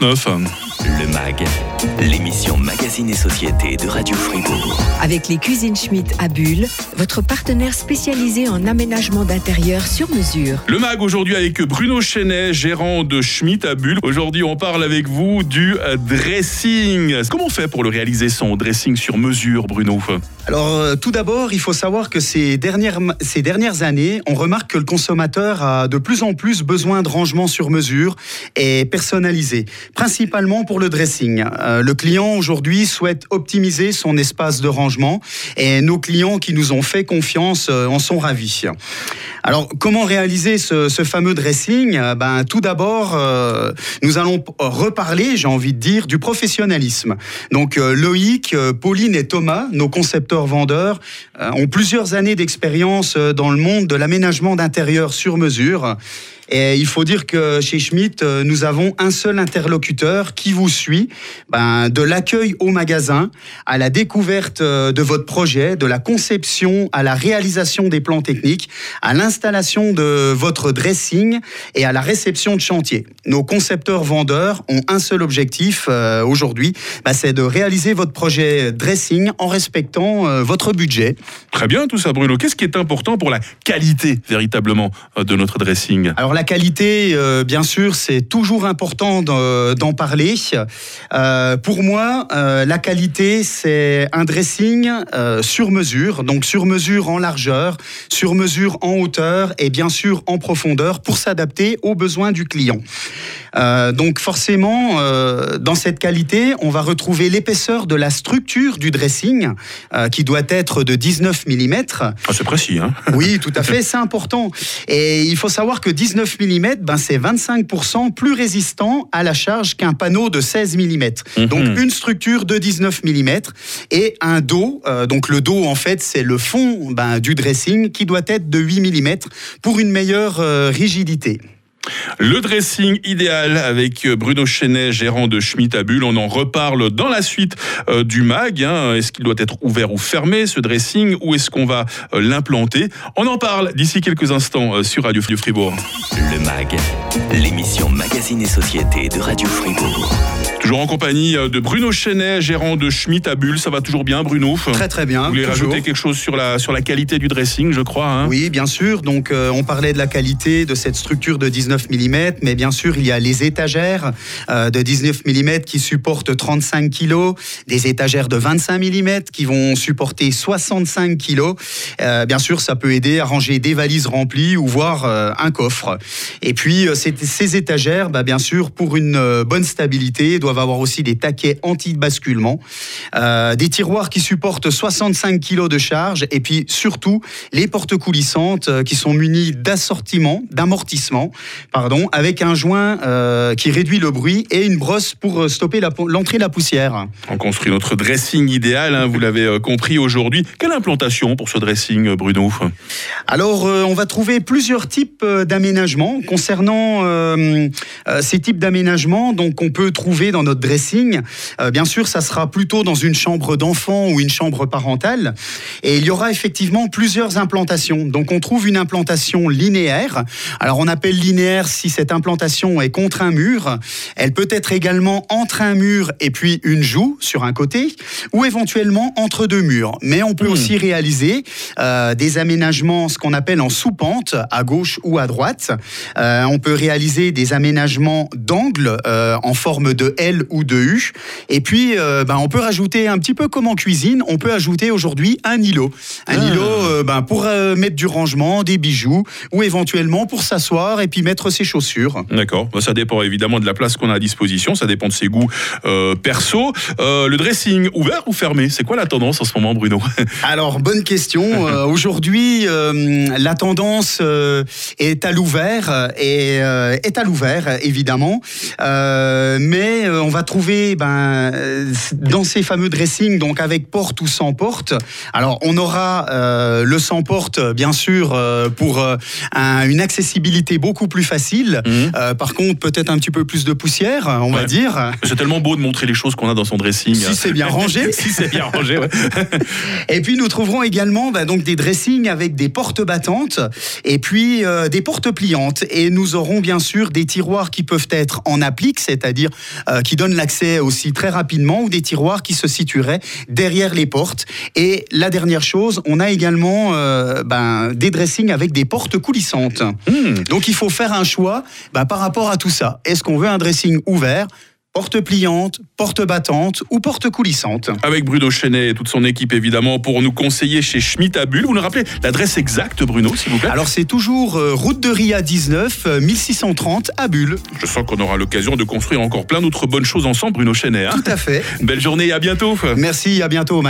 9. Le MAG, l'émission Magazine et Société de Radio Fribourg. Avec les cuisines Schmitt à Bulle, votre partenaire spécialisé en aménagement d'intérieur sur mesure. Le MAG aujourd'hui avec Bruno Chenet, gérant de Schmitt à Bulle. Aujourd'hui, on parle avec vous du dressing. Comment on fait pour le réaliser son dressing sur mesure, Bruno? Alors, euh, tout d'abord, il faut savoir que ces dernières, ces dernières années, on remarque que le consommateur a de plus en plus besoin de rangement sur mesure et personnalisé principalement pour le dressing. Euh, le client aujourd'hui souhaite optimiser son espace de rangement et nos clients qui nous ont fait confiance euh, en sont ravis. Alors, comment réaliser ce, fameux dressing? Euh, ben, Tout d'abord, nous allons reparler, j'ai envie de dire, du professionnalisme. Donc, Loïc, Pauline et Thomas, nos concepteurs-vendeurs, ont plusieurs années d'expérience dans le monde de l'aménagement d'intérieur sur mesure. Et il faut dire que chez Schmitt, euh, nous avons un seul interlocuteur qui vous suit, ben, de l'accueil au magasin, à la découverte euh, de votre projet, de la conception à la réalisation des plans techniques, à l'installation de votre dressing et à la réception de chantier. Nos concepteurs vendeurs ont un seul objectif euh, aujourd'hui, ben, c'est de réaliser votre projet dressing en respectant votre budget. Très bien tout ça Bruno. Qu'est-ce qui est important pour la qualité véritablement de notre dressing? Alors la qualité, euh, bien sûr, c'est toujours important d'en parler. Euh, pour moi, euh, la qualité, c'est un dressing sur mesure, donc sur mesure en largeur, sur mesure en hauteur et bien sûr en profondeur pour s'adapter aux besoins du client. donc forcément, dans cette qualité, on va retrouver l'épaisseur de la structure du dressing, qui doit être de 19 mm. Ah, c'est précis, hein Oui, tout à fait, c'est important. Et il faut savoir que 19 mm, ben c'est 25% plus résistant à la charge qu'un panneau de 16 mm. Mhm. Donc une structure de 19 mm et un dos. Euh, donc le dos, en fait, c'est le fond ben, du dressing qui doit être de 8 mm pour une meilleure euh, rigidité. Le dressing idéal avec euh, Bruno Chenet, gérant de Schmitt à Bulle. On en reparle dans la suite euh, du MAG. Hein. Est-ce qu'il doit être ouvert ou fermé, ce dressing, ou est-ce qu'on va euh, l'implanter? On en parle d'ici quelques instants sur Radio Fribourg. Le MAG, l'émission Magazine et Société de Radio Fribourg. Toujours en compagnie de Bruno Chenet, gérant de Schmitt à Bulle. Ça va toujours bien, Bruno? Très très bien. Vous voulez rajouter quelque chose sur la, sur la qualité du dressing, je crois hein? Oui, bien sûr. Donc, on parlait de la qualité de cette structure de 19 mm, mais bien sûr, il y a les étagères euh, de 19 mm qui supportent 35 kg, des étagères de 25 mm qui vont supporter 65 kg. Euh, bien sûr, ça peut aider à ranger des valises remplies ou voir euh, un coffre. Et puis, ces étagères, bah, bien sûr, pour une bonne stabilité, doivent avoir aussi des taquets anti-basculement, des tiroirs qui supportent 65 kg de charge, et puis surtout les portes coulissantes qui sont munies d'assortiment, d'amortissement pardon, avec un joint euh, qui réduit le bruit et une brosse pour euh, stopper l'entrée de la poussière. On construit notre dressing idéal, hein, vous l'avez euh, compris aujourd'hui. Quelle implantation pour ce dressing, Bruno? Alors, on va trouver plusieurs types d'aménagements concernant ces types d'aménagements. Donc, on peut trouver dans notre dressing, bien sûr, ça sera plutôt dans une chambre d'enfant ou une chambre parentale. Et il y aura effectivement plusieurs implantations. Donc, on trouve une implantation linéaire. Alors, on appelle linéaire si cette implantation est contre un mur. Elle peut être également entre un mur et puis une joue sur un côté, ou éventuellement entre deux murs. Mais on peut hmm. aussi réaliser euh, des aménagements, ce qu'on appelle en sous-pente, à gauche ou à droite. Euh, on peut réaliser des aménagements d'angle euh, en forme de L ou de U. Et puis, ben, on peut rajouter un petit peu comme en cuisine, on peut ajouter aujourd'hui un îlot. Un ah. îlot ben, pour mettre du rangement, des bijoux, ou éventuellement pour s'asseoir et puis mettre ses chaussures. D'accord. Bah, ça dépend évidemment de la place qu'on a à disposition. Ça dépend de ses goûts euh, perso. Euh, le dressing ouvert ou fermé? C'est quoi la tendance en ce moment, Bruno? Alors, bonne question. Euh, aujourd'hui, la tendance est à l'ouvert et est à l'ouvert, évidemment. mais on va trouver ben, dans ces fameux dressings, donc avec porte ou sans porte. Alors, on aura le sans porte, bien sûr, pour une accessibilité beaucoup plus facile. Mhm. Euh, par contre, peut-être un petit peu plus de poussière, on va dire. C'est tellement beau de montrer les choses qu'on a dans son dressing. Si c'est bien rangé. si c'est bien rangé, ouais. Et puis nous trouverons également bah, donc des dressings avec des portes battantes et puis euh, des portes pliantes. Et nous aurons bien sûr des tiroirs qui peuvent être en applique, c'est-à-dire euh, qui donnent l'accès aussi très rapidement, ou des tiroirs qui se situeraient derrière les portes. Et la dernière chose, on a également ben, des dressings avec des portes coulissantes. Hmm. Donc il faut faire un choix bah, par rapport à tout ça. Est-ce qu'on veut un dressing ouvert Porte pliante, porte battante ou porte coulissante? Avec Bruno Chenet et toute son équipe, évidemment, pour nous conseiller chez Schmitt à Bulle. Vous nous rappelez l'adresse exacte, Bruno, s'il vous plaît? Alors c'est toujours euh, route de Ria 19, euh, 1630 à Bulle. Je sens qu'on aura l'occasion de construire encore plein d'autres bonnes choses ensemble, Bruno Chenet. hein. Tout à fait. Belle journée et à bientôt. Merci, à bientôt. Mike.